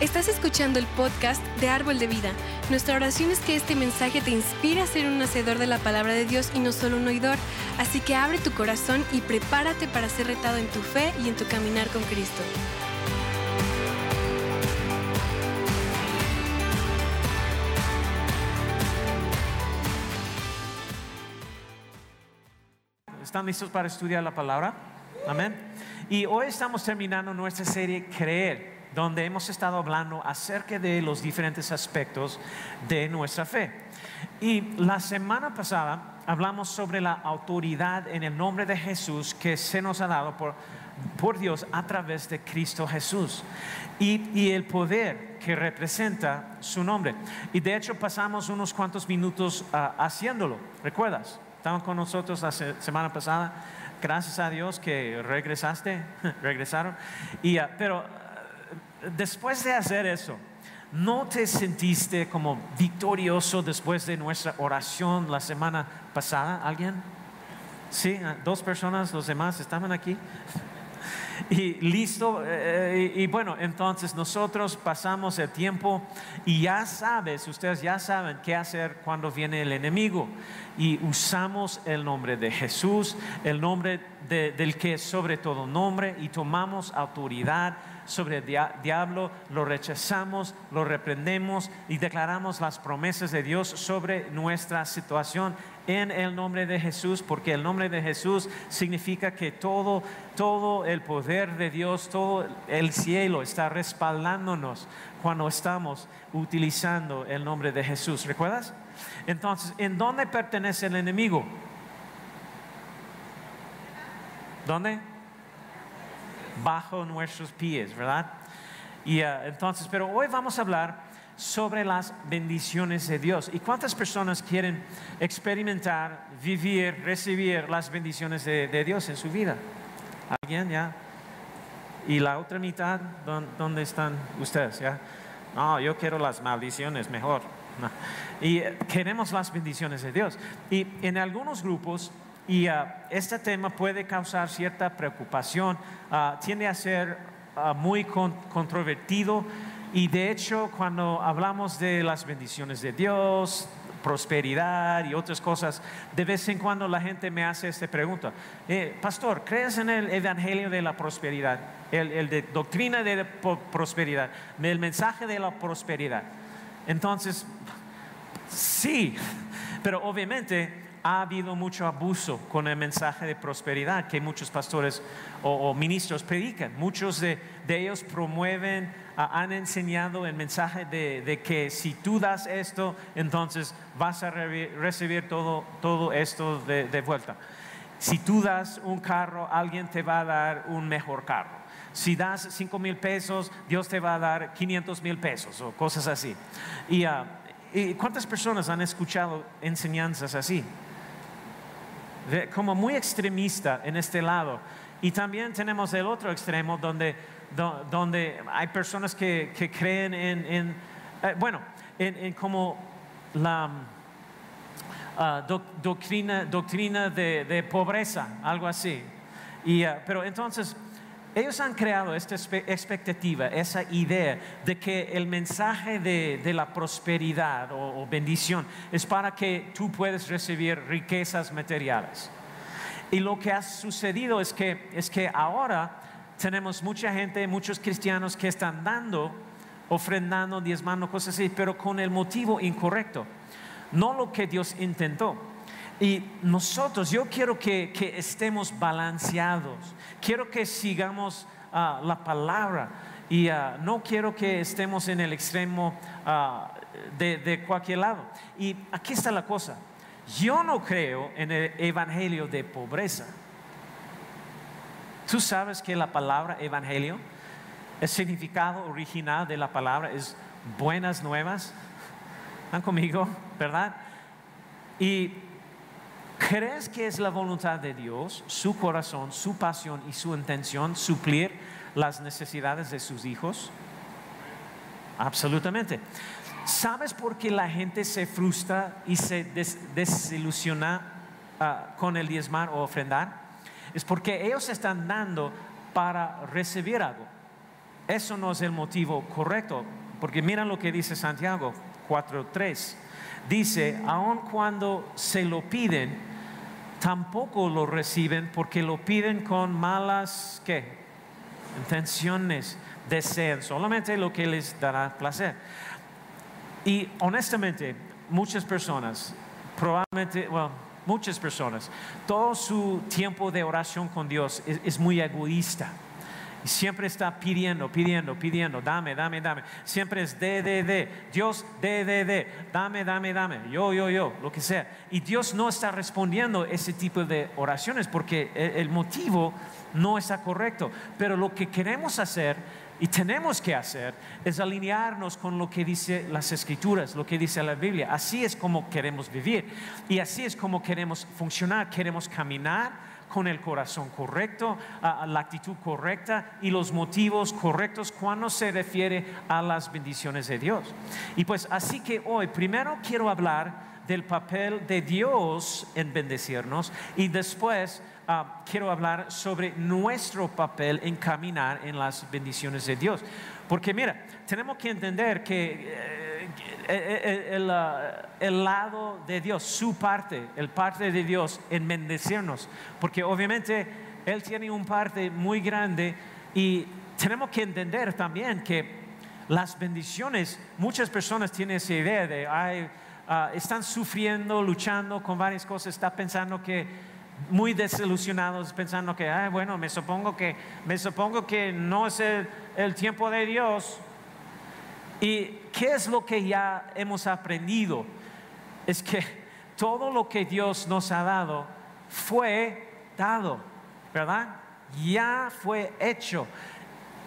Estás escuchando el podcast de Árbol de Vida. Nuestra oración es que este mensaje te inspire a ser un hacedor de la palabra de Dios y no solo un oidor. Así que abre tu corazón y prepárate para ser retado en tu fe y en tu caminar con Cristo. ¿Están listos para estudiar la palabra? Amén. Y hoy estamos terminando nuestra serie Creer donde hemos estado hablando acerca de los diferentes aspectos de nuestra fe. Y la semana pasada hablamos sobre la autoridad en el nombre de Jesús que se nos ha dado por, por Dios a través de Cristo Jesús y, y, el poder que representa su nombre. Y de hecho pasamos unos cuantos minutos uh, haciéndolo, ¿recuerdas? Estaban con nosotros la semana pasada. Gracias a Dios que regresaste, regresaron. Y, uh, pero después de hacer eso, ¿no te sentiste como victorioso después de nuestra oración la semana pasada? ¿Alguien? Sí, dos personas, los demás estaban aquí. Y listo, eh, y bueno, entonces nosotros pasamos el tiempo y ya sabes, ustedes ya saben qué hacer cuando viene el enemigo. Y usamos el nombre de Jesús, el nombre del que es sobre todo nombre, y tomamos autoridad sobre el diablo, lo rechazamos, lo reprendemos y declaramos las promesas de Dios sobre nuestra situación en el nombre de Jesús, porque el nombre de Jesús significa que todo, todo el poder de Dios, todo el cielo está respaldándonos cuando estamos utilizando el nombre de Jesús. ¿Recuerdas? Entonces, ¿en dónde pertenece el enemigo? ¿Dónde? Bajo nuestros pies, ¿verdad? Y uh, entonces, pero hoy vamos a hablar sobre las bendiciones de Dios. ¿Y cuántas personas quieren experimentar, vivir, recibir las bendiciones de, Dios en su vida? ¿Alguien ya? ¿Y la otra mitad? ¿Dónde están ustedes? ¿Ya? No, yo quiero las maldiciones mejor. Y eh, queremos las bendiciones de Dios. Y en algunos grupos y uh, este tema puede causar cierta preocupación, uh, tiende a ser uh, muy con controvertido y de hecho cuando hablamos de las bendiciones de Dios, prosperidad y otras cosas, de vez en cuando la gente me hace esta pregunta, eh, pastor, ¿crees en el Evangelio de la prosperidad? El, el de doctrina de prosperidad, el mensaje de la prosperidad. Entonces, sí, pero obviamente ha habido mucho abuso con el mensaje de prosperidad que muchos pastores o, ministros predican. Muchos de, ellos promueven, han enseñado el mensaje de, que si tú das esto, entonces vas a recibir todo, todo esto de, vuelta. Si tú das un carro, alguien te va a dar un mejor carro. Si das 5 mil pesos, Dios te va a dar 500 mil pesos o cosas así. Uh, ¿Y cuántas personas han escuchado enseñanzas así? Como muy extremista en este lado. Y también tenemos el otro extremo donde, donde hay personas que, que creen en, eh, bueno, en, como la uh, doctrina, doctrina de, de, pobreza, algo así. Y, uh, pero entonces, ellos han creado esta expectativa, esa idea de que el mensaje de, la prosperidad o, bendición es para que tú puedas recibir riquezas materiales. Y lo que ha sucedido es que, es que ahora tenemos mucha gente, muchos cristianos que están dando, ofrendando, diezmando, cosas así, pero con el motivo incorrecto, no lo que Dios intentó. Y nosotros, yo quiero que, estemos balanceados, quiero que sigamos uh, la palabra y uh, no quiero que estemos en el extremo uh, de, de cualquier lado. Y aquí está la cosa, yo no creo en el evangelio de pobreza. Tú sabes que la palabra evangelio, el significado original de la palabra es buenas nuevas. ¿Están conmigo? ¿Verdad? Y ¿Crees que es la voluntad de Dios, su corazón, su pasión y su intención suplir las necesidades de sus hijos? Absolutamente. ¿Sabes por qué la gente se frustra y se desilusiona uh, con el diezmar o ofrendar? Es porque ellos están dando para recibir algo. eso no es el motivo correcto, porque mira lo que dice Santiago 4.3. Dice, aun cuando se lo piden, tampoco lo reciben porque lo piden con malas, ¿qué? Intenciones, desean solamente lo que les dará placer. Y honestamente, muchas personas, probablemente, bueno, muchas personas, todo su tiempo de oración con Dios es, muy egoísta. Siempre está pidiendo, pidiendo, pidiendo, dame, dame, dame. Siempre es de, de, de. Dios, de, de, de. Dame, dame, dame. Yo, yo, yo, lo que sea. Y Dios no está respondiendo ese tipo de oraciones porque el motivo no está correcto. Pero lo que queremos hacer y tenemos que hacer es alinearnos con lo que dice las escrituras, lo que dice la Biblia. Así es como queremos vivir y así es como queremos funcionar. Queremos caminar con el corazón correcto, la actitud correcta y los motivos correctos cuando se refiere a las bendiciones de Dios. Y pues así que hoy primero quiero hablar del papel de Dios en bendecirnos y después Ah, quiero hablar sobre nuestro papel en caminar en las bendiciones de Dios. Porque mira, tenemos que entender que eh, eh, eh, ah, el, lado de Dios, su parte, el parte de Dios en bendecirnos, porque obviamente Él tiene un parte muy grande y tenemos que entender también que las bendiciones, muchas personas tienen esa idea de, ay, ah, están sufriendo, luchando con varias cosas, está pensando que muy desilusionados pensando que, bueno, me supongo que, me supongo que no es el, tiempo de Dios. ¿Y qué es lo que ya hemos aprendido? Es que todo lo que Dios nos ha dado fue dado, ¿verdad? Ya fue hecho.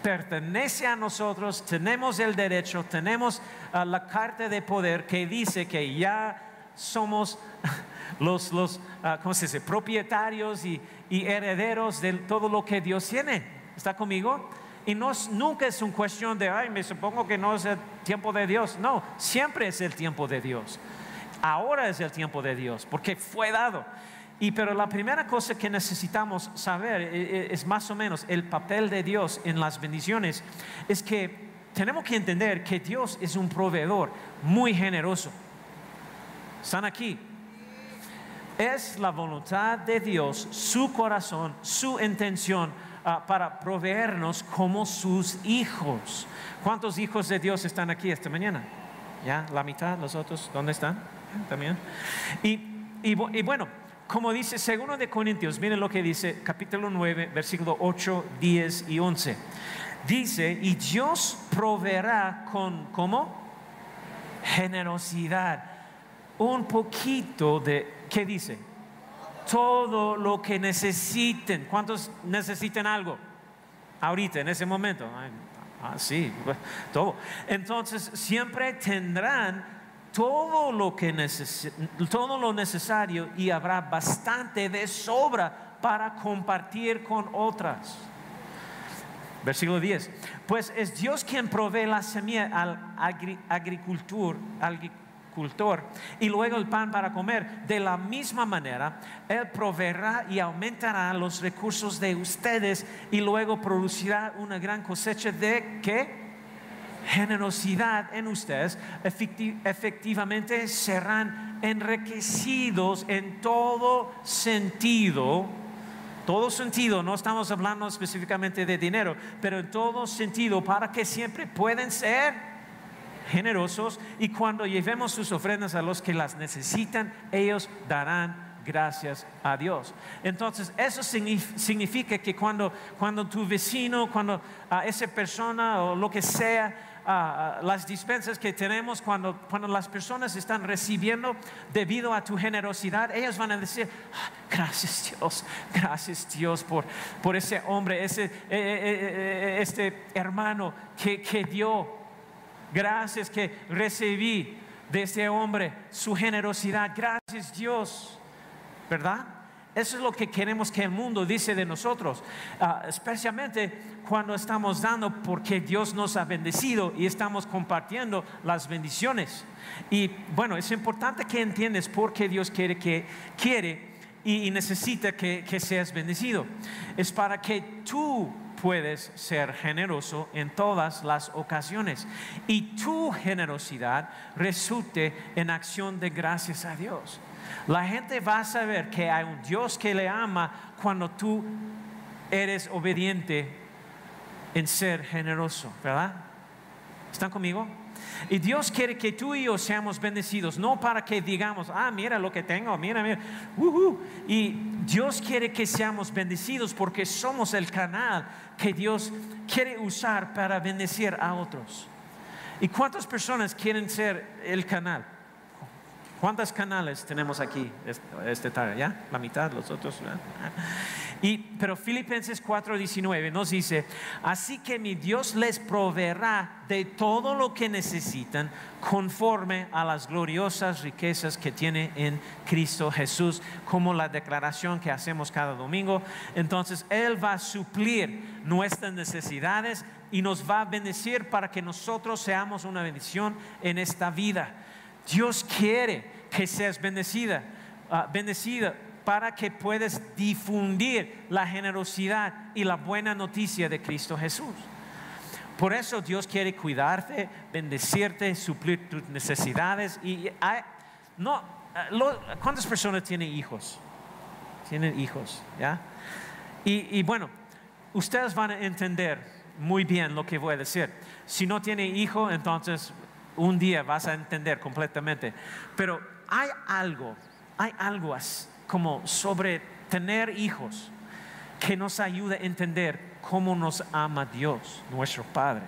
Pertenece a nosotros, tenemos el derecho, tenemos ah, la carta de poder que dice que ya somos los, los ah, ¿cómo se dice? propietarios y, herederos de todo lo que Dios tiene. ¿Está conmigo? Y no, nunca es una cuestión de, ay, me supongo que no es el tiempo de Dios. No, siempre es el tiempo de Dios. Ahora es el tiempo de Dios, porque fue dado. Y pero la primera cosa que necesitamos saber eh, eh, es más o menos el papel de Dios en las bendiciones. Es que tenemos que entender que Dios es un proveedor muy generoso. ¿Están aquí? Es la voluntad de Dios, su corazón, su intención ah, para proveernos como sus hijos. ¿Cuántos hijos de Dios están aquí esta mañana? ¿Ya? ¿La mitad? ¿Los otros? ¿Dónde están? También. Y, bueno, como dice segundo de Corintios, miren lo que dice capítulo 9, versículo 8, 10 y 11. Dice, y Dios proveerá con, ¿cómo? Generosidad un poquito de, ¿qué dice? Todo lo que necesiten. ¿Cuántos necesiten algo? Ahorita, en ese momento. Ah, sí, todo. Entonces, siempre tendrán todo lo que todo lo necesario y habrá bastante de sobra para compartir con otras. Versículo 10. Pues es Dios quien provee la semilla al agricultor, cultor y luego el pan para comer. De la misma manera, Él proveerá y aumentará los recursos de ustedes y luego producirá una gran cosecha de qué? Generosidad en ustedes. efectivamente serán enriquecidos en todo sentido. Todo sentido, no estamos hablando específicamente de dinero, pero en todo sentido para que siempre pueden ser generosos y cuando llevemos sus ofrendas a los que las necesitan, ellos darán gracias a Dios. Entonces, eso significa que cuando, cuando tu vecino, cuando a esa persona o lo que sea, las dispensas que tenemos, cuando, cuando las personas están recibiendo debido a tu generosidad, ellos van a decir, ah, gracias Dios, gracias Dios por, por ese hombre, ese, eh, eh, eh, este hermano que, que dio Gracias que recibí de ese hombre su generosidad. Gracias Dios. ¿Verdad? Eso es lo que queremos que el mundo dice de nosotros, ah, especialmente cuando estamos dando porque Dios nos ha bendecido y estamos compartiendo las bendiciones. Y bueno, es importante que entiendas por qué Dios quiere que quiere y, necesita que, que seas bendecido. Es para que tú puedes ser generoso en todas las ocasiones y tu generosidad resulte en acción de gracias a Dios. La gente va a saber que hay un Dios que le ama cuando tú eres obediente en ser generoso, ¿verdad? ¿Están conmigo? Y Dios quiere que tú y yo seamos bendecidos, no para que digamos, ah, mira lo que tengo, mira, mira. Y Dios quiere que seamos bendecidos porque somos el canal que Dios quiere usar para bendecir a otros. ¿Y cuántas personas quieren ser el canal? ¿Cuántos canales tenemos aquí este tarde? ¿Ya? La mitad, los otros. Y, pero Filipenses 4:19 nos dice, así que mi Dios les proveerá de todo lo que necesitan conforme a las gloriosas riquezas que tiene en Cristo Jesús, como la declaración que hacemos cada domingo. Entonces Él va a suplir nuestras necesidades y nos va a bendecir para que nosotros seamos una bendición en esta vida. Dios quiere que seas bendecida, uh, bendecida para que puedas difundir la generosidad y la buena noticia de Cristo Jesús. Por eso Dios quiere cuidarte, bendecirte, suplir tus necesidades. Y no, ¿Cuántas personas tienen hijos? Tienen hijos, ¿ya? Y, y, bueno, ustedes van a entender muy bien lo que voy a decir. Si no tiene hijo, entonces un día vas a entender completamente. Pero hay algo, hay algo así como sobre tener hijos que nos ayuda a entender cómo nos ama Dios, nuestro Padre.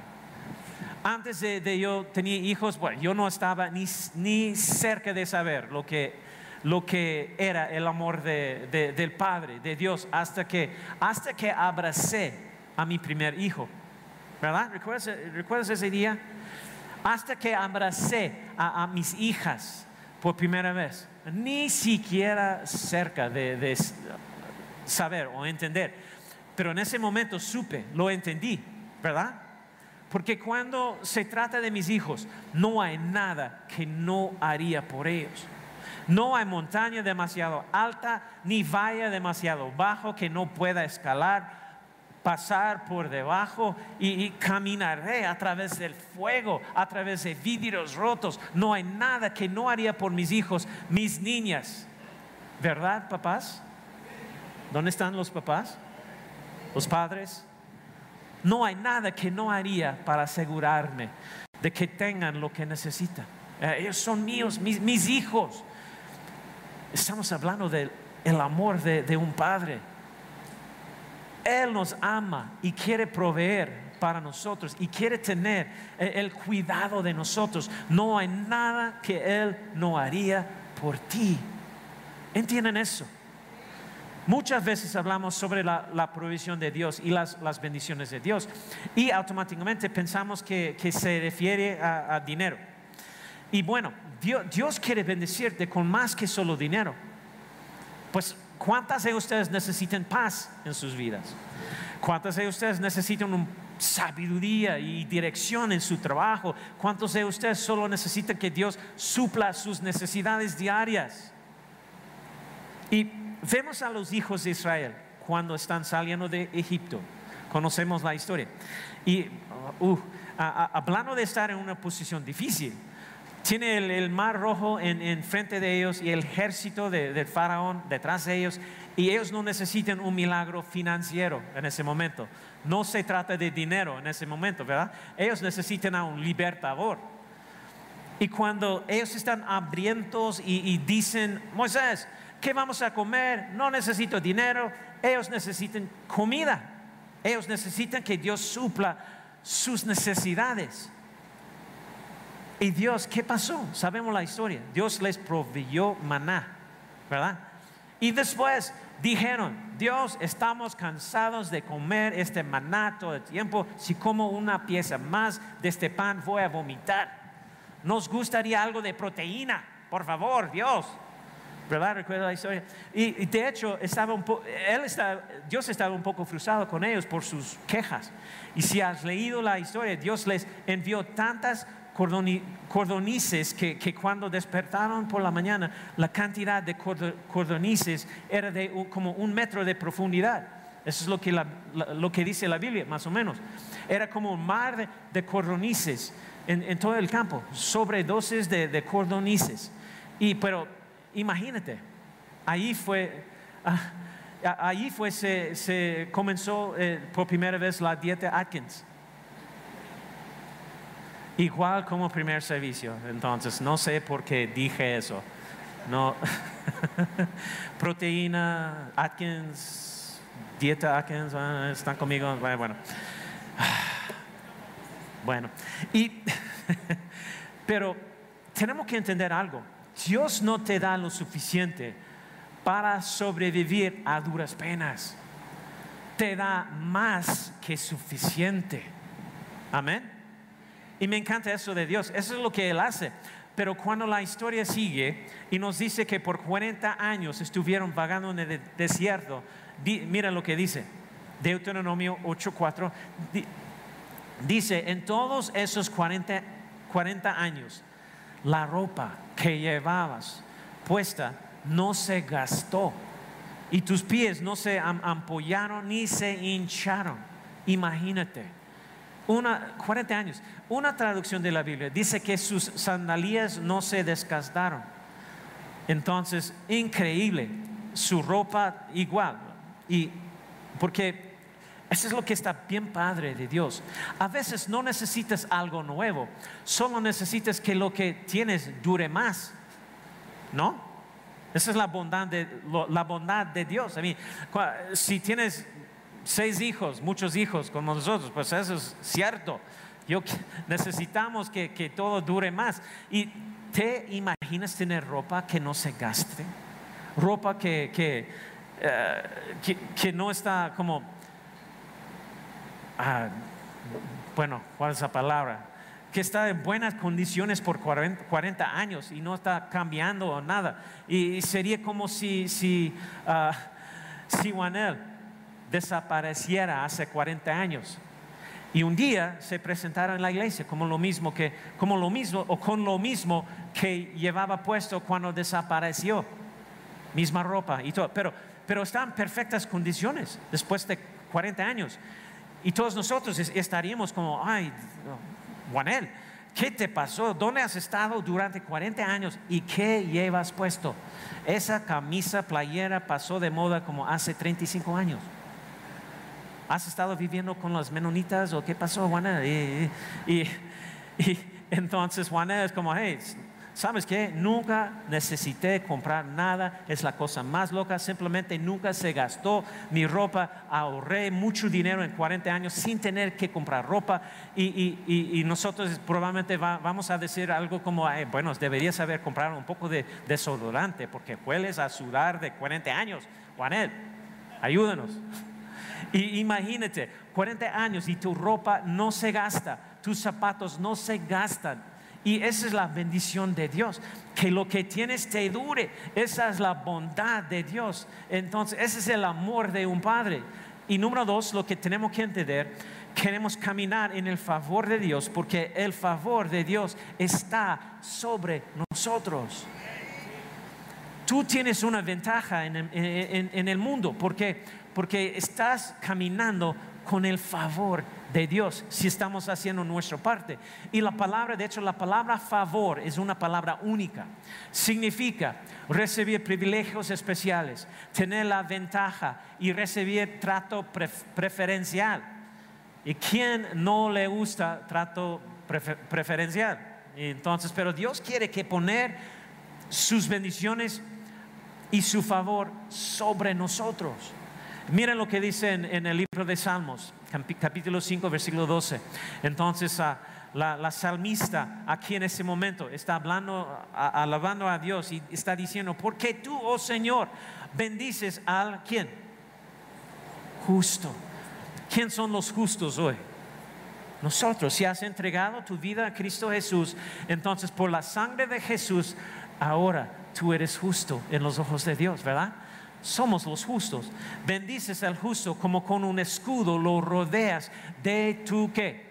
Antes de, yo tenía hijos, bueno, yo no estaba ni, ni cerca de saber lo que, lo que era el amor de, del Padre, de Dios, hasta que, hasta que abracé a mi primer hijo. ¿Verdad? ¿Recuerdas, ese día? Hasta que abracé a mis hijas por primera vez ni siquiera cerca de, saber o entender. Pero en ese momento supe, lo entendí, ¿verdad? Porque cuando se trata de mis hijos, no hay nada que no haría por ellos. No hay montaña demasiado alta ni valla demasiado bajo que no pueda escalar pasar por debajo y, caminaré a través del fuego, a través de vidrios rotos. No hay nada que no haría por mis hijos, mis niñas. ¿Verdad, papás? ¿Dónde están los papás? ¿Los padres? No hay nada que no haría para asegurarme de que tengan lo que necesitan. Eh, ellos son míos, mis, hijos. Estamos hablando del amor de un padre él nos ama y quiere proveer para nosotros y quiere tener el cuidado de nosotros. No hay nada que Él no haría por ti. ¿Entienden eso? Muchas veces hablamos sobre la, provisión de Dios y las, bendiciones de Dios y automáticamente pensamos que, se refiere a, dinero. Y bueno, Dios, Dios quiere bendecirte con más que solo dinero. Pues ¿Cuántas de ustedes necesitan paz en sus vidas? ¿Cuántas de ustedes necesitan sabiduría y dirección en su trabajo? ¿Cuántos de ustedes solo necesitan que Dios supla sus necesidades diarias? Y vemos a los hijos de Israel cuando están saliendo de Egipto. Conocemos la historia. Y uh, hablando de estar en una posición difícil, tiene el, mar rojo en, frente de ellos y el ejército del faraón detrás de ellos y ellos no necesitan un milagro financiero en ese momento. No se trata de dinero en ese momento, ¿verdad? Ellos necesitan a un libertador. Y cuando ellos están hambrientos y dicen, Moisés, ¿qué vamos a comer? No necesito dinero, ellos necesitan comida. Ellos necesitan que Dios supla sus necesidades. Y Dios, ¿qué pasó? Sabemos la historia. Dios les proveyó maná, ¿verdad? Y después dijeron, Dios, estamos cansados de comer este maná todo el tiempo. Si como una pieza más de este pan, voy a vomitar. Nos gustaría algo de proteína, por favor, Dios. ¿Verdad? Recuerda la historia. Y, de hecho, estaba un él Dios estaba un poco frustrado con ellos por sus quejas. Y si has leído la historia, Dios les envió tantas cordonices que, cuando despertaron por la mañana, la cantidad de cordonices era de como un metro de profundidad. Eso es lo que, lo que dice la Biblia, más o menos. Era como un mar de, de cordonices en, todo el campo, sobredosis de, de cordonices. Y, pero imagínate, ahí fue, ah, ahí fue, se, se comenzó eh, por primera vez la dieta Atkins. Igual como primer servicio. Entonces, no sé por qué dije eso. No. Proteína, Atkins, dieta Atkins, ah, están conmigo. Bueno. Bueno. Y, pero tenemos que entender algo. Dios no te da lo suficiente para sobrevivir a duras penas. Te da más que suficiente. Amén. Y me encanta eso de Dios. Eso es lo que Él hace. Pero cuando la historia sigue y nos dice que por 40 años estuvieron vagando en el desierto, mira lo que dice. Deuteronomio 8:4 dice, en todos esos 40, 40 años, la ropa que llevabas puesta no se gastó y tus pies no se ampollaron ni se hincharon. Imagínate una, 40 años. Una traducción de la Biblia dice que sus sandalias no se desgastaron. Entonces, increíble, su ropa igual. Y porque eso es lo que está bien padre de Dios. A veces no necesitas algo nuevo, solo necesitas que lo que tienes dure más. ¿No? Esa es la bondad de, la bondad de Dios. A mí, si tienes seis hijos, muchos hijos como nosotros, pues eso es cierto. Yo necesitamos que, que todo dure más. ¿Y te imaginas tener ropa que no se gaste? Ropa que, que, eh, que, no está como, ah, bueno, ¿cuál es la palabra? que está en buenas condiciones por 40, años y no está cambiando nada. Y, sería como si, si, uh, si Juanel desapareciera hace 40 años. Y un día se presentara en la iglesia como lo mismo que, como lo mismo o con lo mismo que llevaba puesto cuando desapareció. Misma ropa y todo. Pero, pero está en perfectas condiciones después de 40 años. Y todos nosotros estaríamos como, ay, Juanel, ¿qué te pasó? ¿Dónde has estado durante 40 años y qué llevas puesto? Esa camisa playera pasó de moda como hace 35 años. ¿Has estado viviendo con los menonitas o qué pasó, Juana? Y, entonces Juana es como, hey, ¿sabes qué? Nunca necesité comprar nada, es la cosa más loca, simplemente nunca se gastó mi ropa, ahorré mucho dinero en 40 años sin tener que comprar ropa y, nosotros probablemente vamos a decir algo como, bueno, deberías haber comprado un poco de desodorante porque hueles a sudar de 40 años. Juanet, ayúdanos. Y imagínate, 40 años y tu ropa no se gasta, tus zapatos no se gastan. Y esa es la bendición de Dios, que lo que tienes te dure. Esa es la bondad de Dios. Entonces, ese es el amor de un padre. Y número dos, lo que tenemos que entender, queremos caminar en el favor de Dios, porque el favor de Dios está sobre nosotros. Tú tienes una ventaja en en el mundo, porque porque estás caminando con el favor de Dios si estamos haciendo nuestra parte. Y la palabra, de hecho, la palabra favor es una palabra única. Significa recibir privilegios especiales, tener la ventaja y recibir trato preferencial. ¿Y quién no le gusta trato preferencial? Entonces, pero Dios quiere que poner sus bendiciones y su favor sobre nosotros. Miren lo que dice en, el libro de Salmos, capítulo 5, versículo 12. Entonces, ah, la, salmista aquí en ese momento está hablando, alabando a Dios y está diciendo, porque tú, oh Señor, bendices al quién? Justo. ¿Quién son los justos hoy? Nosotros, si has entregado tu vida a Cristo Jesús, entonces por la sangre de Jesús, ahora tú eres justo en los ojos de Dios, ¿verdad? Somos los justos. Bendices al justo como con un escudo lo rodeas de tu qué?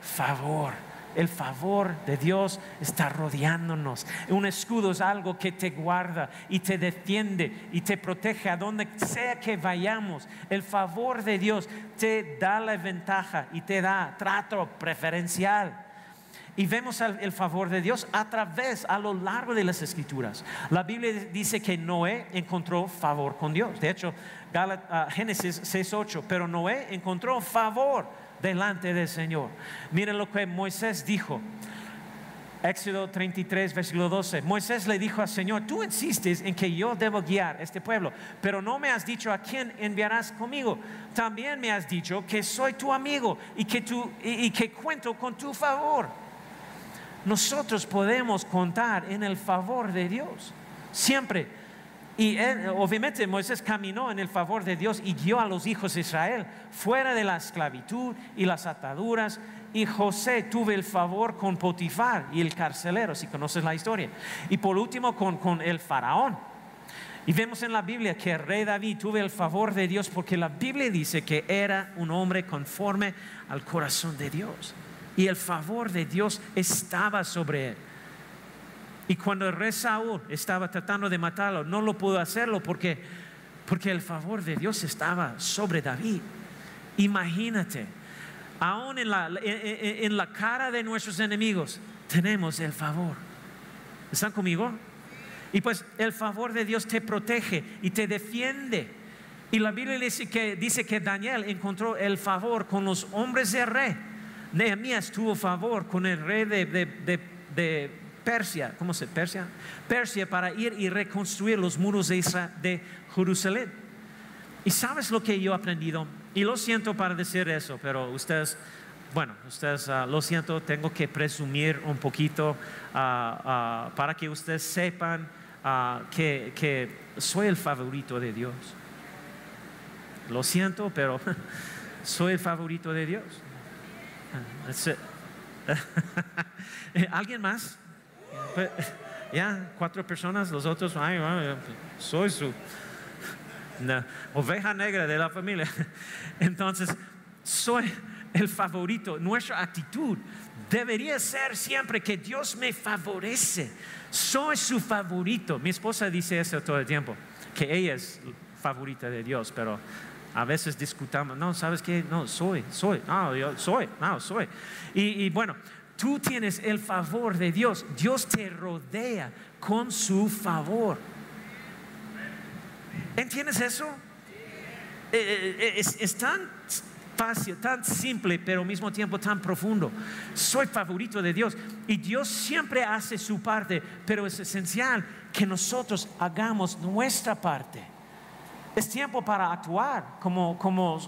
Favor. El favor de Dios está rodeándonos. Un escudo es algo que te guarda y te defiende y te protege a donde sea que vayamos. El favor de Dios te da la ventaja y te da trato preferencial. Y vemos el favor de Dios a través, a lo largo de las escrituras. La Biblia dice que Noé encontró favor con Dios. De hecho, ah, Génesis 6.8, pero Noé encontró favor delante del Señor. Miren lo que Moisés dijo. Éxodo 33, versículo 12. Moisés le dijo al Señor, tú insistes en que yo debo guiar este pueblo, pero no me has dicho a quién enviarás conmigo. También me has dicho que soy tu amigo y que, y que cuento con tu favor. Nosotros podemos contar en el favor de Dios, siempre. Y obviamente Moisés caminó en el favor de Dios y guió a los hijos de Israel fuera de la esclavitud y las ataduras. Y José tuvo el favor con Potifar y el carcelero, si conoces la historia. Y por último con, con el faraón. Y vemos en la Biblia que el rey David tuvo el favor de Dios porque la Biblia dice que era un hombre conforme al corazón de Dios. Y el favor de Dios estaba sobre él. Y cuando el rey Saúl estaba tratando de matarlo, no lo pudo hacerlo porque, porque el favor de Dios estaba sobre David. Imagínate, aún en la, en la cara de nuestros enemigos tenemos el favor. ¿Están conmigo? Y pues el favor de Dios te protege y te defiende. Y la Biblia dice que, dice que Daniel encontró el favor con los hombres de rey. Nehemías tuvo favor con el rey de, Persia, ¿cómo se Persia? Persia para ir y reconstruir los muros de, de Jerusalén. Y sabes lo que yo he aprendido, y lo siento para decir eso, pero ustedes, bueno, ustedes, ah, lo siento, tengo que presumir un poquito ah, ah, para que ustedes sepan que soy el favorito de Dios. Lo siento, pero soy el favorito de Dios. ¿Alguien más? Pues, ya, cuatro personas, los otros, soy su oveja negra de la familia. Entonces, soy el favorito. Nuestra actitud debería ser siempre que Dios me favorece. Soy su favorito. Mi esposa dice eso todo el tiempo, que ella es favorita de Dios, pero a veces discutamos, no, ¿sabes qué? No, soy, soy, no, yo soy, no, soy. Y, bueno, tú tienes el favor de Dios, Dios te rodea con su favor. ¿Entiendes eso? Eh, eh, eh, es, es, tan fácil, tan simple, pero al mismo tiempo tan profundo. Soy favorito de Dios y Dios siempre hace su parte, pero es esencial que nosotros hagamos nuestra parte. Es tiempo para actuar como, como,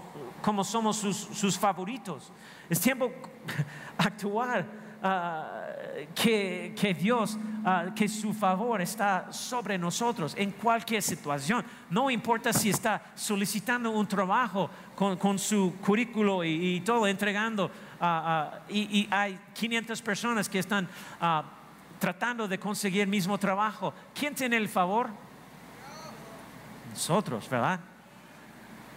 como somos sus, sus, favoritos. Es tiempo actuar ah, que, que, Dios, ah, que su favor está sobre nosotros en cualquier situación. No importa si está solicitando un trabajo con, con su currículo y, todo, entregando. Ah, y, y, hay 500 personas que están tratando de conseguir el mismo trabajo. ¿Quién tiene el favor? Nosotros, ¿verdad?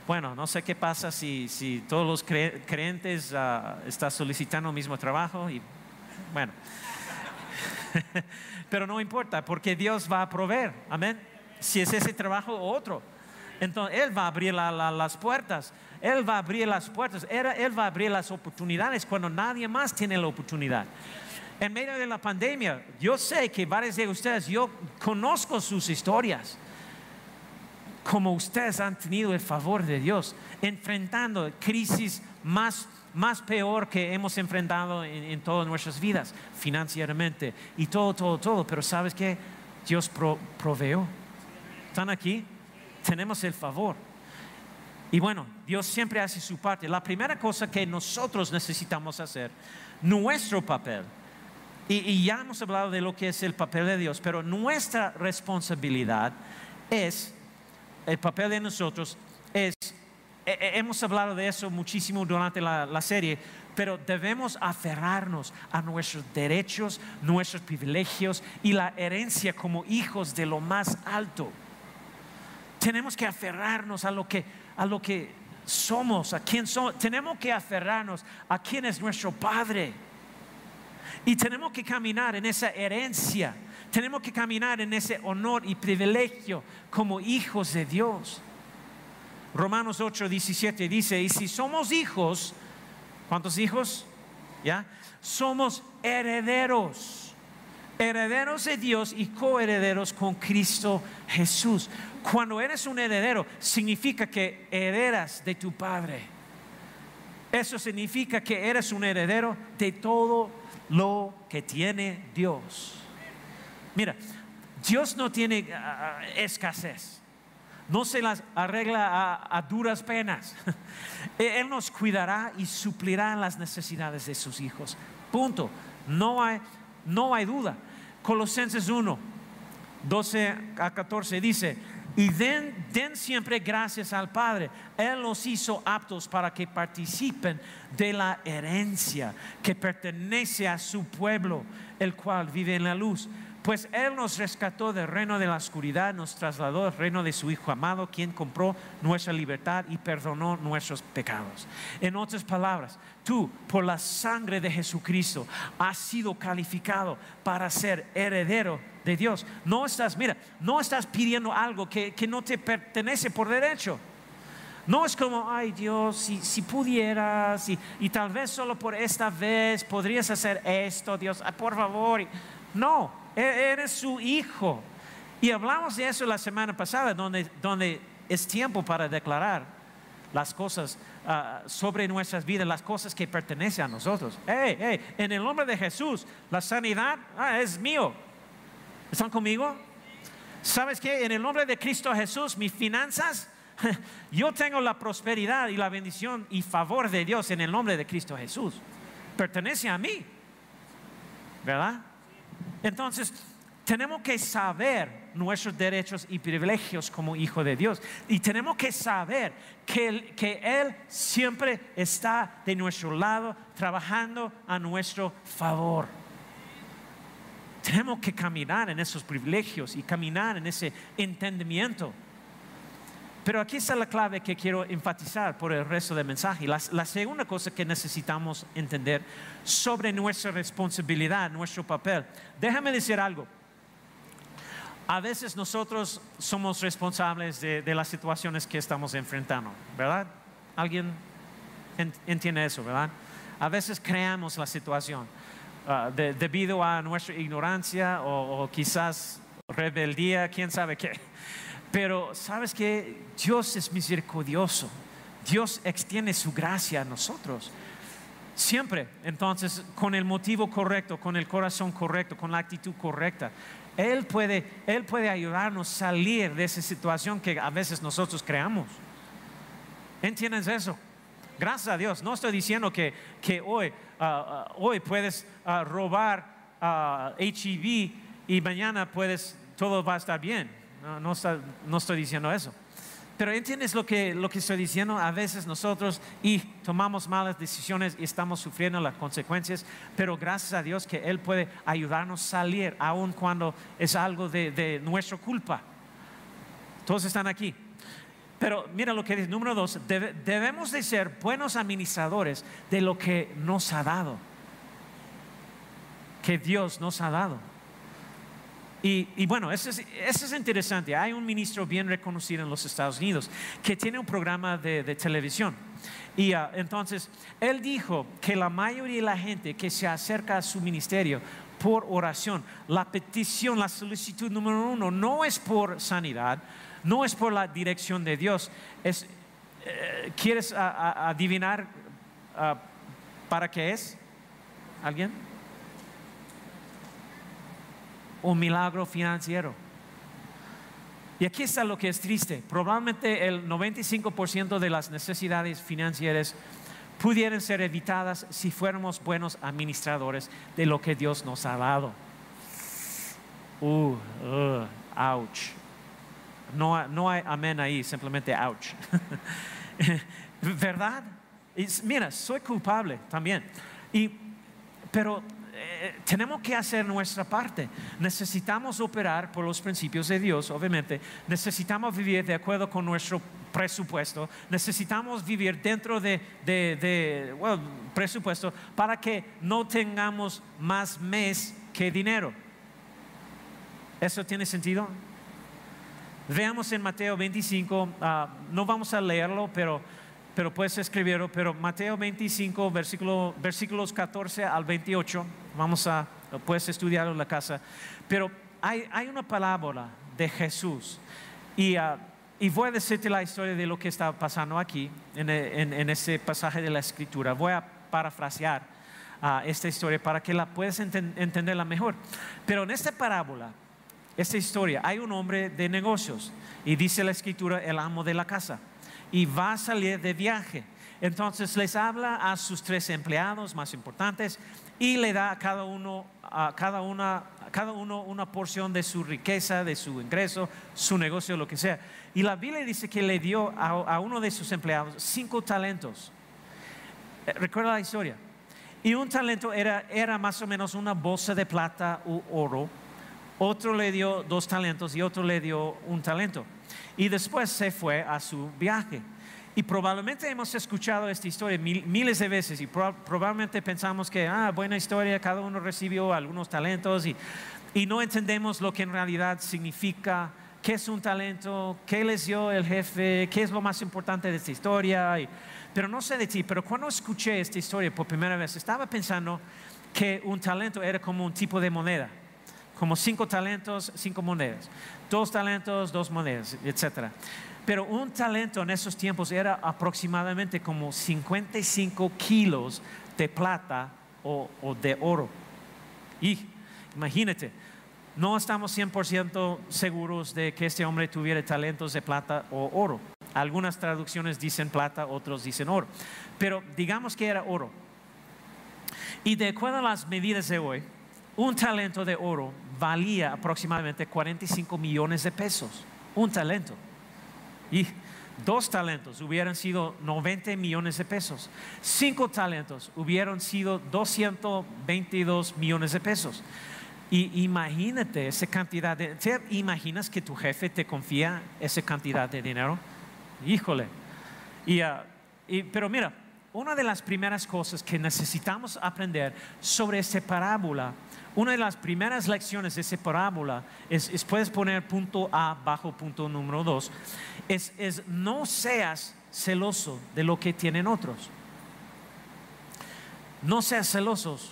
Bueno, no sé qué pasa si, si todos los creyentes uh, están solicitando el mismo trabajo y bueno, pero no importa porque Dios va a proveer, amén. Si es ese trabajo o otro, entonces Él va a abrir las puertas, Él va a abrir las puertas, Él va a abrir las oportunidades cuando nadie más tiene la oportunidad. En medio de la pandemia, yo sé que varios de ustedes, yo conozco sus historias como ustedes han tenido el favor de Dios, enfrentando crisis más, más peor que hemos enfrentado en, todas nuestras vidas, financieramente y todo, todo, todo. Pero sabes que Dios proveó. ¿Están aquí? Tenemos el favor. Y bueno, Dios siempre hace su parte. La primera cosa que nosotros necesitamos hacer, nuestro papel, y, ya hemos hablado de lo que es el papel de Dios, pero nuestra responsabilidad es el papel de nosotros es, hemos hablado de eso muchísimo durante la, serie, pero debemos aferrarnos a nuestros derechos, nuestros privilegios y la herencia como hijos de lo más alto. Tenemos que aferrarnos a lo que, a lo que somos, a quién somos. Tenemos que aferrarnos a quién es nuestro Padre. Y tenemos que caminar en esa herencia. Tenemos que caminar en ese honor y privilegio como hijos de Dios. Romanos 8, 17 dice, y si somos hijos, ¿cuántos hijos? ¿Ya? Somos herederos, herederos de Dios y coherederos con Cristo Jesús. Cuando eres un heredero, significa que heredas de tu Padre. Eso significa que eres un heredero de todo lo que tiene Dios. Mira, Dios no tiene ah, escasez. No se las arregla a, duras penas. Él nos cuidará y suplirá las necesidades de sus hijos. Punto. No hay, no hay duda. Colosenses 1, 12 a 14 dice, y den, den, siempre gracias al Padre. Él los hizo aptos para que participen de la herencia que pertenece a su pueblo, el cual vive en la luz pues Él nos rescató del reino de la oscuridad, nos trasladó al reino de su Hijo amado, quien compró nuestra libertad y perdonó nuestros pecados. En otras palabras, tú, por la sangre de Jesucristo, has sido calificado para ser heredero de Dios. No estás, mira, no estás pidiendo algo que, no te pertenece por derecho. No es como, ay Dios, si, si pudieras y, y, tal vez solo por esta vez podrías hacer esto, Dios, ah, por favor. No, eres su hijo. Y hablamos de eso la semana pasada, donde, donde es tiempo para declarar las cosas ah, sobre nuestras vidas, las cosas que pertenecen a nosotros. en el nombre de Jesús, la sanidad ah, es mío. ¿Están conmigo? ¿Sabes qué? En el nombre de Cristo Jesús, mis finanzas, yo tengo la prosperidad y la bendición y favor de Dios en el nombre de Cristo Jesús. Pertenece a mí. ¿Verdad? Entonces, tenemos que saber nuestros derechos y privilegios como hijo de Dios. Y tenemos que saber que, que, Él siempre está de nuestro lado, trabajando a nuestro favor. Tenemos que caminar en esos privilegios y caminar en ese entendimiento. Pero aquí está la clave que quiero enfatizar por el resto del mensaje. La, segunda cosa que necesitamos entender sobre nuestra responsabilidad, nuestro papel. Déjame decir algo. A veces nosotros somos responsables de, las situaciones que estamos enfrentando, ¿verdad? ¿Alguien entiende eso, verdad? A veces creamos la situación uh, debido a nuestra ignorancia o quizás rebeldía, quién sabe qué. Pero sabes que Dios es misericordioso. Dios extiende su gracia a nosotros. Siempre, entonces, con el motivo correcto, con el corazón correcto, con la actitud correcta, Él puede, Él puede ayudarnos a salir de esa situación que a veces nosotros creamos. ¿Entiendes eso? Gracias a Dios. No estoy diciendo que, que hoy, ah, ah, hoy puedes ah, robar HIV y mañana puedes, todo va a estar bien. No, no, estoy diciendo eso. Pero entiendes lo que, lo que estoy diciendo. A veces nosotros y tomamos malas decisiones y estamos sufriendo las consecuencias, pero gracias a Dios que Él puede ayudarnos a salir, aun cuando es algo de, de nuestra culpa. Todos están aquí. Pero mira lo que dice, número dos, debemos de ser buenos administradores de lo que nos ha dado, que Dios nos ha dado. Y, bueno, eso es, interesante. Hay un ministro bien reconocido en los Estados Unidos que tiene un programa de, televisión. Y ah, entonces, él dijo que la mayoría de la gente que se acerca a su ministerio por oración, la petición, la solicitud número uno, no es por sanidad, no es por la dirección de Dios. Es, eh, ¿Quieres adivinar ah, para qué es? ¿Alguien? Un milagro financiero. Y aquí está lo que es triste. Probablemente el 95% de las necesidades financieras pudieran ser evitadas si fuéramos buenos administradores de lo que Dios nos ha dado. Uh, uh ouch. No, no hay amén ahí, simplemente ouch. ¿Verdad? mira, soy culpable también. Y, pero eh, tenemos que hacer nuestra parte. Necesitamos operar por los principios de Dios, obviamente. Necesitamos vivir de acuerdo con nuestro presupuesto, necesitamos vivir dentro de, de, presupuesto para que no tengamos más mes que dinero. ¿Eso tiene sentido? Veamos en Mateo 25, ah, no vamos a leerlo, pero, pero puedes escribirlo, pero Mateo 25, versículo, versículos 14 al 28, vamos a, puedes estudiarlo en la casa, pero hay, hay una parábola de Jesús. Y, ah, y, voy a decirte la historia de lo que está pasando aquí, en, en, ese pasaje de la escritura, voy a parafrasear ah, esta historia para que la puedas entenderla mejor, pero en esta parábola, esta historia, hay un hombre de negocios y dice la escritura el amo de la casa y va a salir de viaje. Entonces les habla a sus tres empleados más importantes y le da a cada uno, a cada una, cada uno una porción de su riqueza, de su ingreso, su negocio, lo que sea. Y la Biblia dice que le dio a, a uno de sus empleados cinco talentos. Eh, recuerda la historia. Y un talento era, era más o menos una bolsa de plata u oro otro le dio dos talentos y otro le dio un talento. Y después se fue a su viaje. Y probablemente hemos escuchado esta historia miles de veces y probablemente pensamos que, ah, buena historia, cada uno recibió algunos talentos y, y no entendemos lo que en realidad significa, qué es un talento, qué les dio el jefe, qué es lo más importante de esta historia. pero no sé de ti, pero cuando escuché esta historia por primera vez, estaba pensando que un talento era como un tipo de moneda como cinco talentos, cinco monedas, dos talentos, dos monedas, etc. Pero un talento en esos tiempos era aproximadamente como 55 kilos de plata o, de oro. Y imagínate, no estamos 100% seguros de que este hombre tuviera talentos de plata o oro. Algunas traducciones dicen plata, otros dicen oro. Pero digamos que era oro. Y de acuerdo a las medidas de hoy, un talento de oro valía aproximadamente 45 millones de pesos. Un talento. Y dos talentos hubieran sido 90 millones de pesos. Cinco talentos hubieran sido 222 millones de pesos. Y imagínate esa cantidad de... ¿Te imaginas que tu jefe te confía esa cantidad de dinero? Híjole. Y, ah, pero mira, una de las primeras cosas que necesitamos aprender sobre esta parábola una de las primeras lecciones de esa parábola es, puedes poner punto A bajo punto número 2, es, es no seas celoso de lo que tienen otros. No seas celosos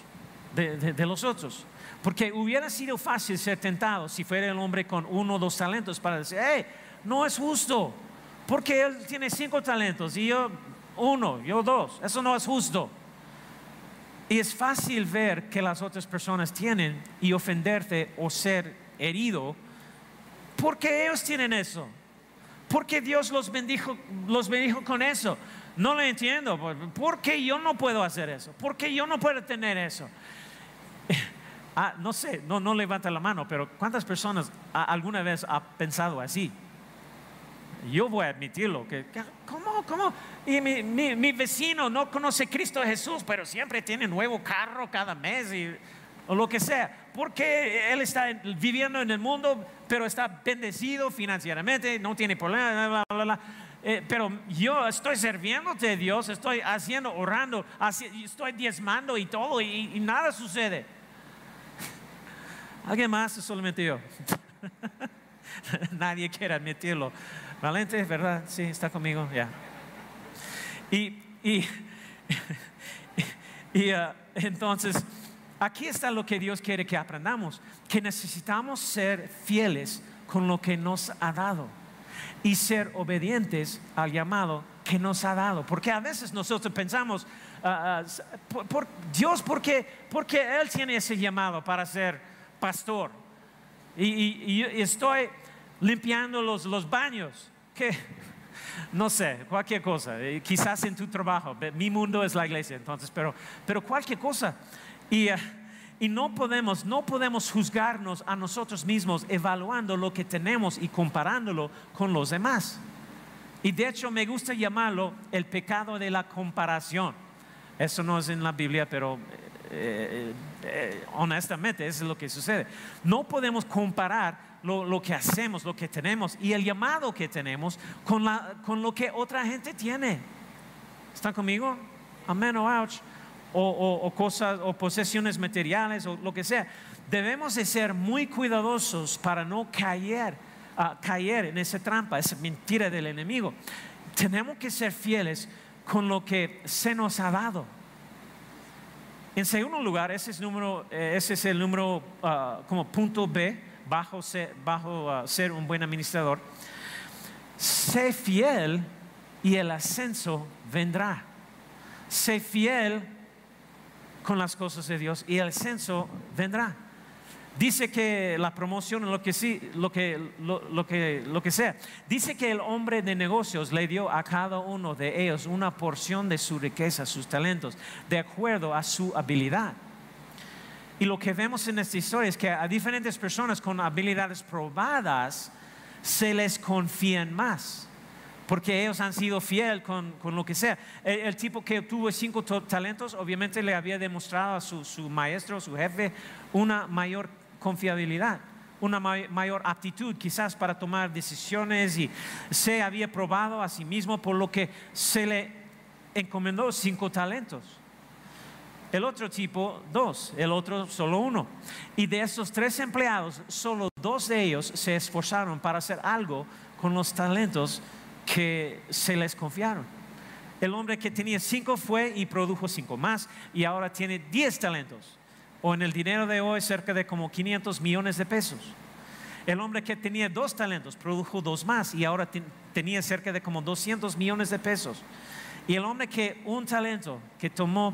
de, los otros. Porque hubiera sido fácil ser tentado si fuera el hombre con uno o dos talentos para decir, hey, no es justo, porque él tiene cinco talentos y yo uno, yo dos, eso no es justo. Y es fácil ver que las otras personas tienen y ofenderte o ser herido porque ellos tienen eso. Porque Dios los bendijo, con eso. No lo entiendo. ¿Por qué yo no puedo hacer eso? ¿Por qué yo no puedo tener eso? Ah, no sé, no, no levanta la mano, pero ¿cuántas personas alguna vez ha pensado así? Yo voy a admitirlo, que, ¿cómo, cómo? Y mi, vecino no conoce Cristo Jesús, pero siempre tiene nuevo carro cada mes o lo que sea. Porque él está viviendo en el mundo, pero está bendecido financieramente, no tiene problemas, bla, bla, eh, pero yo estoy sirviéndote a Dios, estoy haciendo, orando, estoy diezmando y todo, y, y nada sucede. ¿Alguien más? Solamente yo. Nadie quiere admitirlo. Valente, ¿verdad? Sí, está conmigo, ya. Y, y, uh, entonces, aquí está lo que Dios quiere que aprendamos, que necesitamos ser fieles con lo que nos ha dado y ser obedientes al llamado que nos ha dado. Porque a veces nosotros pensamos, uh, uh, por, Dios, porque, porque Él tiene ese llamado para ser pastor. y estoy limpiando los, los baños. ¿Qué? No sé, cualquier cosa. Eh, quizás en tu trabajo. Mi mundo es la iglesia, entonces, pero, pero cualquier cosa. Y, eh, y no podemos, no podemos juzgarnos a nosotros mismos evaluando lo que tenemos y comparándolo con los demás. Y de hecho me gusta llamarlo el pecado de la comparación. Eso no es en la Biblia, pero eh, honestamente eso es lo que sucede. No podemos comparar lo, que hacemos, lo que tenemos y el llamado que tenemos con, la, con lo que otra gente tiene. ¿Están conmigo? Amén o ouch. O, cosas o posesiones materiales o lo que sea. Debemos de ser muy cuidadosos para no caer, uh, caer en esa trampa, esa mentira del enemigo. Tenemos que ser fieles con lo que se nos ha dado. En segundo lugar, ese es, número, eh, ese es el número uh, como punto B, bajo, uh, ser un buen administrador. Sé fiel y el ascenso vendrá. Sé fiel con las cosas de Dios y el ascenso vendrá. Dice que la promoción, lo que sí, lo que, lo, que, lo que sea. Dice que el hombre de negocios le dio a cada uno de ellos una porción de su riqueza, sus talentos, de acuerdo a su habilidad. Y lo que vemos en esta historia es que a diferentes personas con habilidades probadas se les confían más porque ellos han sido fiel con, con lo que sea. El, tipo que tuvo cinco talentos, obviamente le había demostrado a su, su maestro, su jefe, una mayor confiabilidad, una mayor aptitud quizás para tomar decisiones y se había probado a sí mismo por lo que se le encomendó cinco talentos. El otro tipo, dos, el otro solo uno. Y de esos tres empleados, solo dos de ellos se esforzaron para hacer algo con los talentos que se les confiaron. El hombre que tenía cinco fue y produjo cinco más y ahora tiene diez talentos o en el dinero de hoy cerca de como 500 millones de pesos. El hombre que tenía dos talentos produjo dos más y ahora tenía cerca de como 200 millones de pesos. Y el hombre que un talento que tomó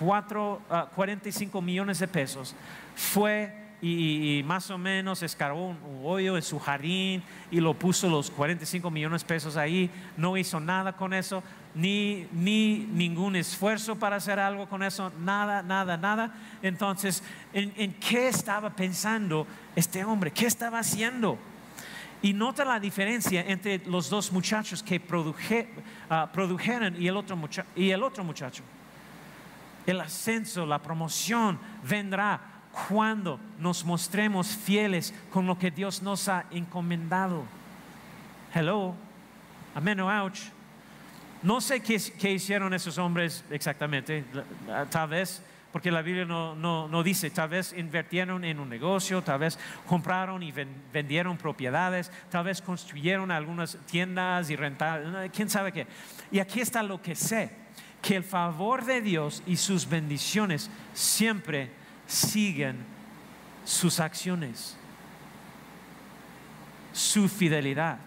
45 ah, millones de pesos fue y, más o menos escarbó un, hoyo en su jardín y lo puso los 45 millones de pesos ahí, no hizo nada con eso, ni, ni ningún esfuerzo para hacer algo con eso, nada, nada, nada. Entonces, ¿en, qué estaba pensando este hombre? ¿Qué estaba haciendo? Y nota la diferencia entre los dos muchachos que ah, produjeron y el, otro y el otro muchacho. El ascenso, la promoción vendrá cuando nos mostremos fieles con lo que Dios nos ha encomendado. Hello, amén o ouch. No sé qué, hicieron esos hombres exactamente, tal vez, porque la Biblia no, no, dice, tal vez invirtieron en un negocio, tal vez compraron y vendieron propiedades, tal vez construyeron algunas tiendas y rentaron, quién sabe qué. Y aquí está lo que sé, que el favor de Dios y sus bendiciones siempre siguen sus acciones, su fidelidad,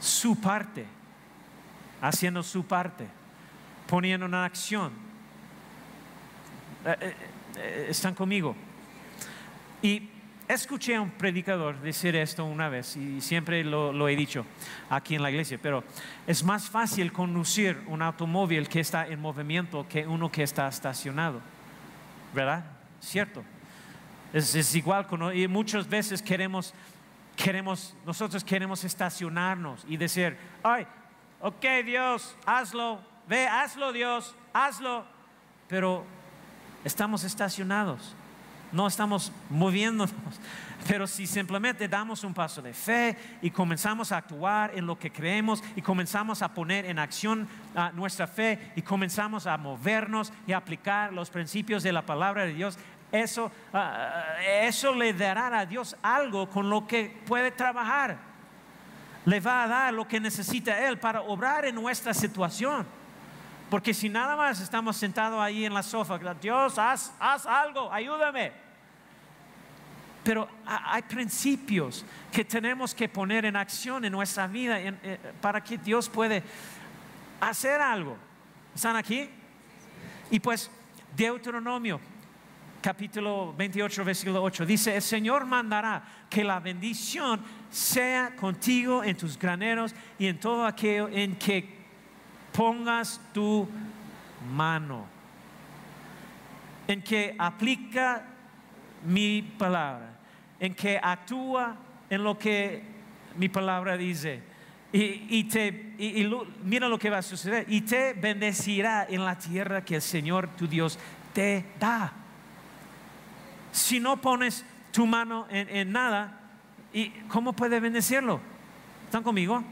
su parte, haciendo su parte, poniendo una acción. Eh, eh, eh, ¿Están conmigo? Y escuché a un predicador decir esto una vez y siempre lo, he dicho aquí en la iglesia, pero es más fácil conducir un automóvil que está en movimiento que uno que está estacionado. ¿verdad? Cierto. Es, igual, con, y muchas veces queremos, queremos, nosotros queremos estacionarnos y decir, ay, ok Dios, hazlo, ve, hazlo Dios, hazlo, pero estamos estacionados, no estamos moviéndonos. Pero si simplemente damos un paso de fe y comenzamos a actuar en lo que creemos y comenzamos a poner en acción ah, nuestra fe y comenzamos a movernos y aplicar los principios de la palabra de Dios, eso, ah, eso le dará a Dios algo con lo que puede trabajar. Le va a dar lo que necesita Él para obrar en nuestra situación. Porque si nada más estamos sentados ahí en la sofá, Dios, haz, haz algo, ayúdame. Pero hay principios que tenemos que poner en acción en nuestra vida eh, para que Dios puede hacer algo. ¿Están aquí? Y pues Deuteronomio capítulo 28 versículo 8 dice, el Señor mandará que la bendición sea contigo en tus graneros y en todo aquello en que pongas tu mano, en que aplica mi palabra en que actúa en lo que mi palabra dice. Y, te, mira lo que va a suceder. Y te bendecirá en la tierra que el Señor tu Dios te da. Si no pones tu mano en, nada, ¿y cómo puede bendecirlo? ¿Están conmigo?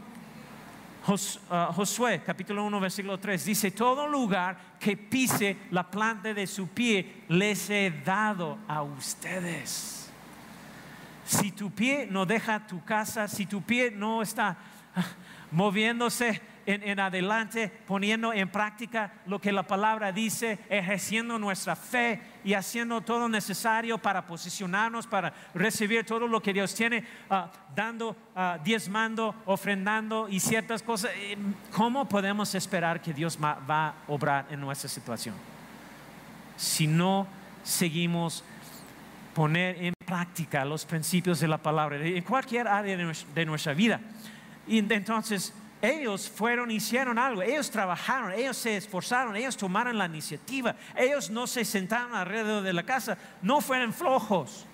Ah, Josué capítulo 1 versículo 3 dice, todo lugar que pise la planta de su pie les he dado a ustedes. Si tu pie no deja tu casa, si tu pie no está moviéndose en, adelante, poniendo en práctica lo que la palabra dice, ejerciendo nuestra fe y haciendo todo necesario para posicionarnos, para recibir todo lo que Dios tiene, ah, dando, uh, diezmando, ofrendando y ciertas cosas. Eh, ¿Cómo podemos esperar que Dios va a obrar en nuestra situación? Si no seguimos poner en práctica los principios de la palabra en cualquier área de nuestra vida. Y entonces ellos fueron, hicieron algo, ellos trabajaron, ellos se esforzaron, ellos tomaron la iniciativa, ellos no se sentaron alrededor de la casa, no fueron flojos.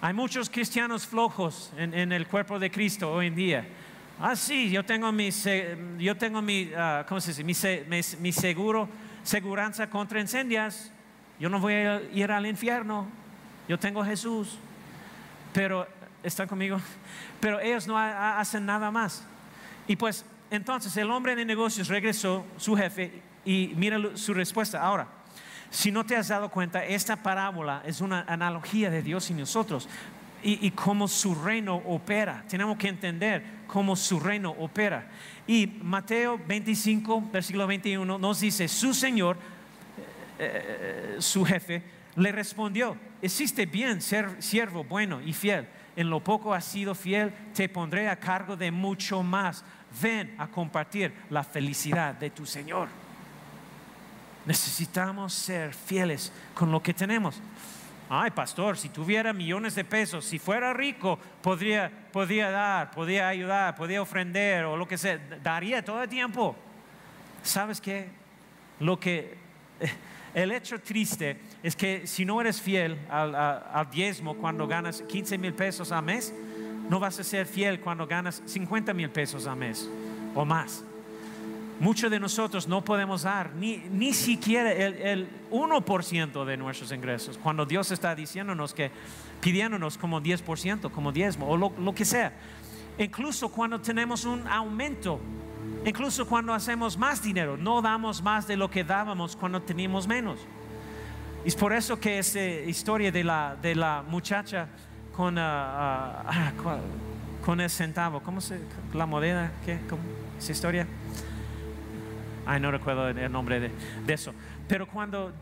Hay muchos cristianos flojos en, el cuerpo de Cristo hoy en día. Ah, sí, yo tengo mi, yo tengo mi, ah, ¿cómo se dice? Mi, mi, seguro, seguranza contra incendios. Yo no voy a ir al infierno. Yo tengo Jesús. Pero, ¿están conmigo? Pero ellos no hacen nada más. Y pues entonces el hombre de negocios regresó, su jefe, y mira su respuesta. Ahora, si no te has dado cuenta, esta parábola es una analogía de Dios y nosotros y, cómo su reino opera. Tenemos que entender cómo su reino opera. Y Mateo 25, versículo 21 nos dice, su Señor, eh, eh, su jefe, le respondió, existe bien ser siervo bueno y fiel. En lo poco has sido fiel, te pondré a cargo de mucho más ven a compartir la felicidad de tu Señor. Necesitamos ser fieles con lo que tenemos. Ay, pastor, si tuviera millones de pesos, si fuera rico, podría, podría dar, podría ayudar, podría ofrender o lo que sea, daría todo el tiempo. ¿Sabes qué? Lo que el hecho triste es que si no eres fiel al, diezmo cuando ganas 15 mil pesos al mes, no vas a ser fiel cuando ganas 50 mil pesos al mes o más. Muchos de nosotros no podemos dar ni, ni siquiera el, 1% de nuestros ingresos, cuando Dios está diciéndonos que, pidiéndonos como 10%, como diezmo o lo, lo que sea. Incluso cuando tenemos un aumento, incluso cuando hacemos más dinero, no damos más de lo que dábamos cuando teníamos menos. Y es por eso que esta historia de la, de la muchacha con, ah, ah, ah, con el centavo. ¿Cómo se, la moneda? ¿Qué? ¿Esa historia? Ay, no recuerdo el nombre de, eso. Pero cuando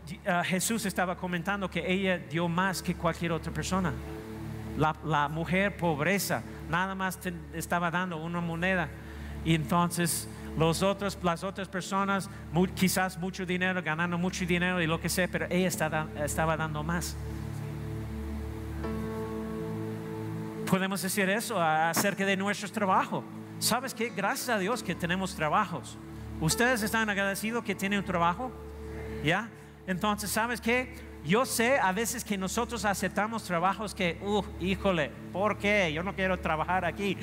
Jesús estaba comentando que ella dio más que cualquier otra persona, la, mujer pobreza, nada más estaba dando una moneda. Y entonces los otros, las otras personas, quizás mucho dinero, ganando mucho dinero y lo que sea, pero ella estaba dando más. podemos decir eso acerca de nuestro trabajo. ¿Sabes qué? Gracias a Dios que tenemos trabajos. ¿Ustedes están agradecidos que tienen un trabajo? ¿Ya? Entonces, ¿sabes qué? Yo sé a veces que nosotros aceptamos trabajos que, uh, híjole, ¿por qué? Yo no quiero trabajar aquí.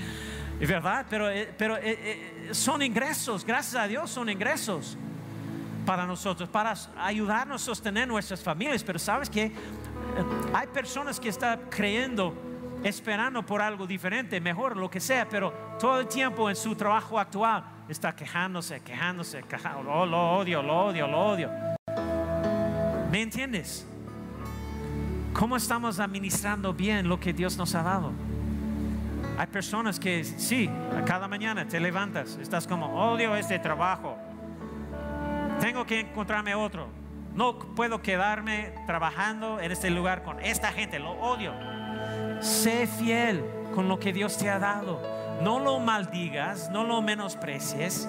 Verdad, pero, eh, pero eh, eh, son ingresos, gracias a Dios son ingresos para nosotros, para ayudarnos a sostener nuestras familias. Pero sabes que hay personas que están creyendo esperando por algo diferente, mejor, lo que sea, pero todo el tiempo en su trabajo actual está quejándose, quejándose, quejándose. Oh, lo odio, lo odio, lo odio. ¿Me entiendes? ¿Cómo estamos administrando bien lo que Dios nos ha dado? Hay personas que sí, cada mañana te levantas, estás como, odio este trabajo, tengo que encontrarme otro, no puedo quedarme trabajando en este lugar con esta gente, lo odio. Sé fiel con lo que Dios te ha dado. No lo maldigas, no lo menosprecies.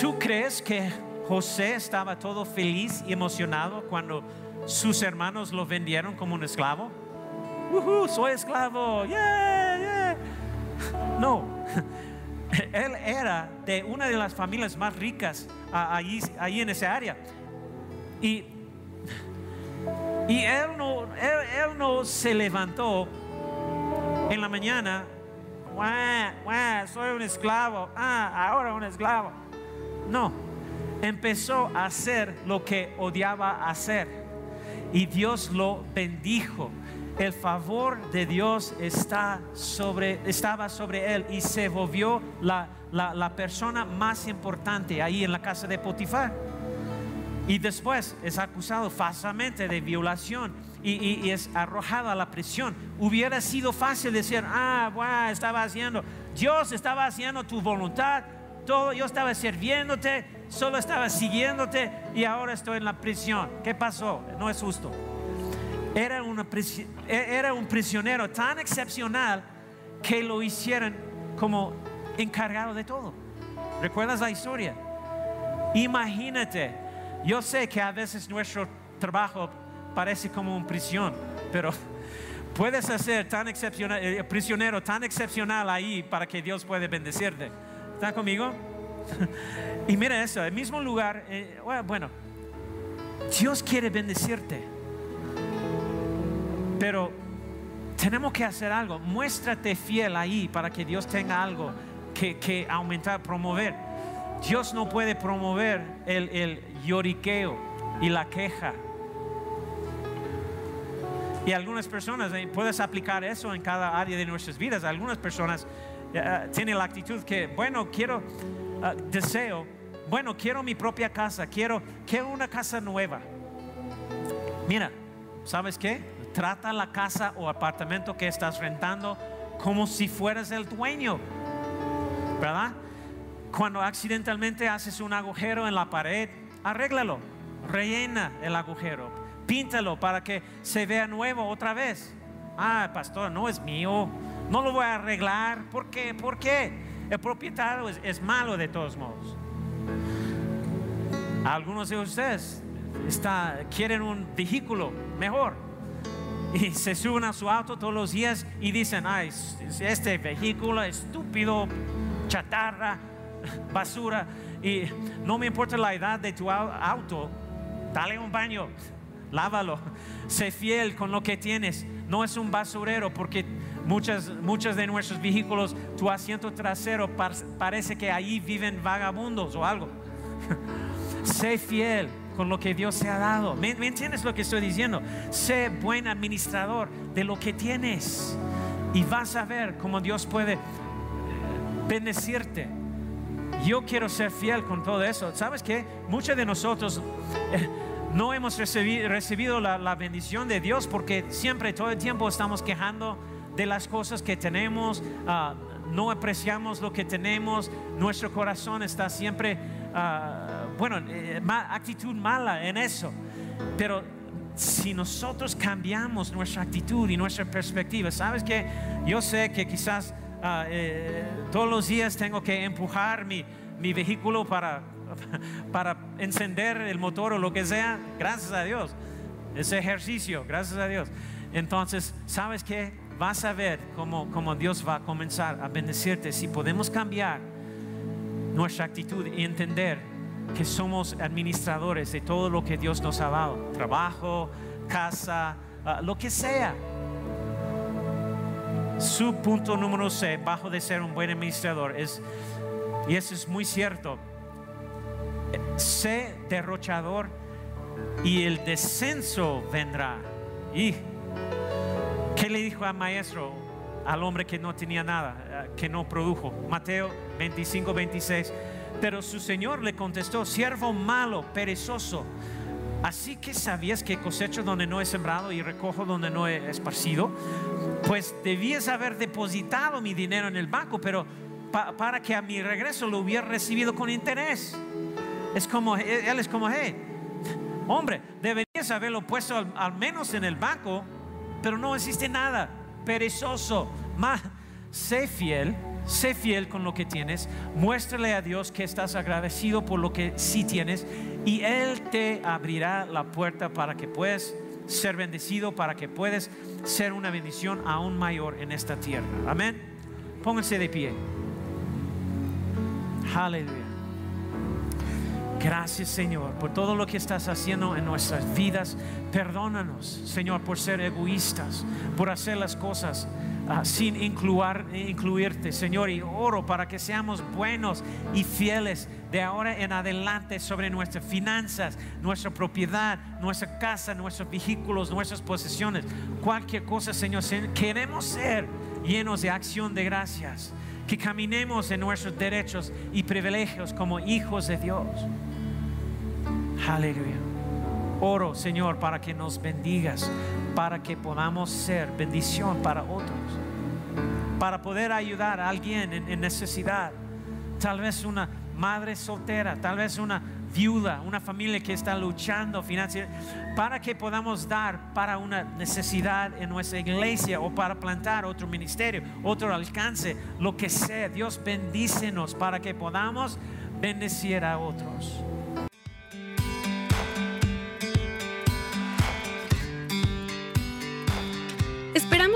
¿Tú crees que José estaba todo feliz y emocionado cuando sus hermanos lo vendieron como un esclavo? Soy esclavo, No, él era de una de las familias más ricas ahí, ahí en esa área. Y y él no, él, no se levantó en la mañana, soy un esclavo, ah, ahora un esclavo. No, empezó a hacer lo que odiaba hacer. y Dios lo bendijo. El favor de Dios estaba sobre él y se volvió la, persona más importante ahí en la casa de Potifar. Y después es acusado falsamente de violación y, es arrojado a la prisión. Hubiera sido fácil decir, ah, bueno, estaba haciendo, Dios estaba haciendo tu voluntad, todo, yo estaba sirviéndote, solo estaba siguiéndote y ahora estoy en la prisión. ¿Qué pasó? No es justo. Era, una e- era un prisionero tan excepcional que lo hicieron como encargado de todo. ¿Recuerdas la historia? Imagínate, yo sé que a veces nuestro trabajo parece como una prisión, pero puedes hacer tan excepcional, eh, prisionero tan excepcional ahí para que Dios pueda bendecirte. ¿Está conmigo? y mira eso, el mismo lugar, eh, bueno, Dios quiere bendecirte, pero tenemos que hacer algo. Muéstrate fiel ahí para que Dios tenga algo que, que aumentar, promover. Dios no puede promover el, el lloriqueo y la queja. Y algunas personas, eh, puedes aplicar eso en cada área de nuestras vidas. Algunas personas eh, tienen la actitud que, bueno, quiero, deseo, bueno, quiero mi propia casa, quiero, quiero una casa nueva. Mira, ¿sabes qué? Trata la casa o apartamento que estás rentando como si fueras el dueño, ¿verdad? Cuando accidentalmente haces un agujero en la pared, arréglalo, rellena el agujero, píntalo para que se vea nuevo otra vez. Ah, pastor, no es mío, no lo voy a arreglar. ¿Por qué? ¿Por qué? El propietario es, malo de todos modos. Algunos de ustedes quieren un vehículo mejor y se suben a su auto todos los días y dicen, ay, este vehículo estúpido, chatarra, basura, y no me importa la edad de tu au- auto, dale un baño, lávalo, sé fiel con lo que tienes, no es un basurero porque muchas, muchos de nuestros vehículos, tu asiento trasero par- parece que ahí viven vagabundos o algo. Sé fiel con lo que Dios te ha dado. ¿Me, entiendes lo que estoy diciendo? Sé buen administrador de lo que tienes. Y vas a ver cómo Dios puede eh, bendecirte. Yo quiero ser fiel con todo eso. ¿Sabes qué? Muchos de nosotros eh, no hemos recibi- recibido la, la bendición de Dios porque siempre, todo el tiempo estamos quejando de las cosas que tenemos. ah, no apreciamos lo que tenemos. Nuestro corazón está siempre, ah, bueno, eh, actitud mala en eso. Pero si nosotros cambiamos nuestra actitud y nuestra perspectiva, sabes que yo sé que quizás ah, eh, todos los días tengo que empujar mi, mi vehículo para, para encender el motor o lo que sea, gracias a Dios, ese ejercicio, gracias a Dios. Entonces, ¿sabes qué? Vas a ver cómo, cómo Dios va a comenzar a bendecirte si podemos cambiar nuestra actitud y entender que somos administradores de todo lo que Dios nos ha dado, trabajo, casa, ah, lo que sea. Su punto número C, bajo de ser un buen administrador, es, y eso es muy cierto, sé derrochador y el descenso vendrá. Y ¿qué le dijo al maestro, al hombre que no tenía nada, eh, que no produjo? Mateo 25, 26. Pero su señor le contestó, siervo malo, perezoso. Así que sabías que cosecho donde no he sembrado y recojo donde no he esparcido. Pues debías haber depositado mi dinero en el banco, pero pa- para que a mi regreso lo hubiera recibido con interés. Es como, él es como, hey, hombre, deberías haberlo puesto al, al menos en el banco, pero no existe nada. Perezoso, Ma- sé fiel, sé fiel con lo que tienes. Muéstrale a Dios que estás agradecido por lo que sí tienes y Él te abrirá la puerta para que puedas ser bendecido, para que puedas ser una bendición aún mayor en esta tierra. Amén. Pónganse de pie. Aleluya. Gracias Señor por todo lo que estás haciendo en nuestras vidas. Perdónanos Señor por ser egoístas, por hacer las cosas ah, sin incluir, incluirte, Señor, y oro para que seamos buenos y fieles de ahora en adelante sobre nuestras finanzas, nuestra propiedad, nuestra casa, nuestros vehículos, nuestras posesiones, cualquier cosa, Señor. Queremos ser llenos de acción de gracias, que caminemos en nuestros derechos y privilegios como hijos de Dios. Aleluya. Oro, Señor, para que nos bendigas, para que podamos ser bendición para otros, para poder ayudar a alguien en, necesidad. Tal vez una madre soltera, tal vez una viuda, una familia que está luchando financieramente, para que podamos dar para una necesidad en nuestra iglesia o para plantar otro ministerio, otro alcance, lo que sea. Dios bendícenos para que podamos bendecir a otros.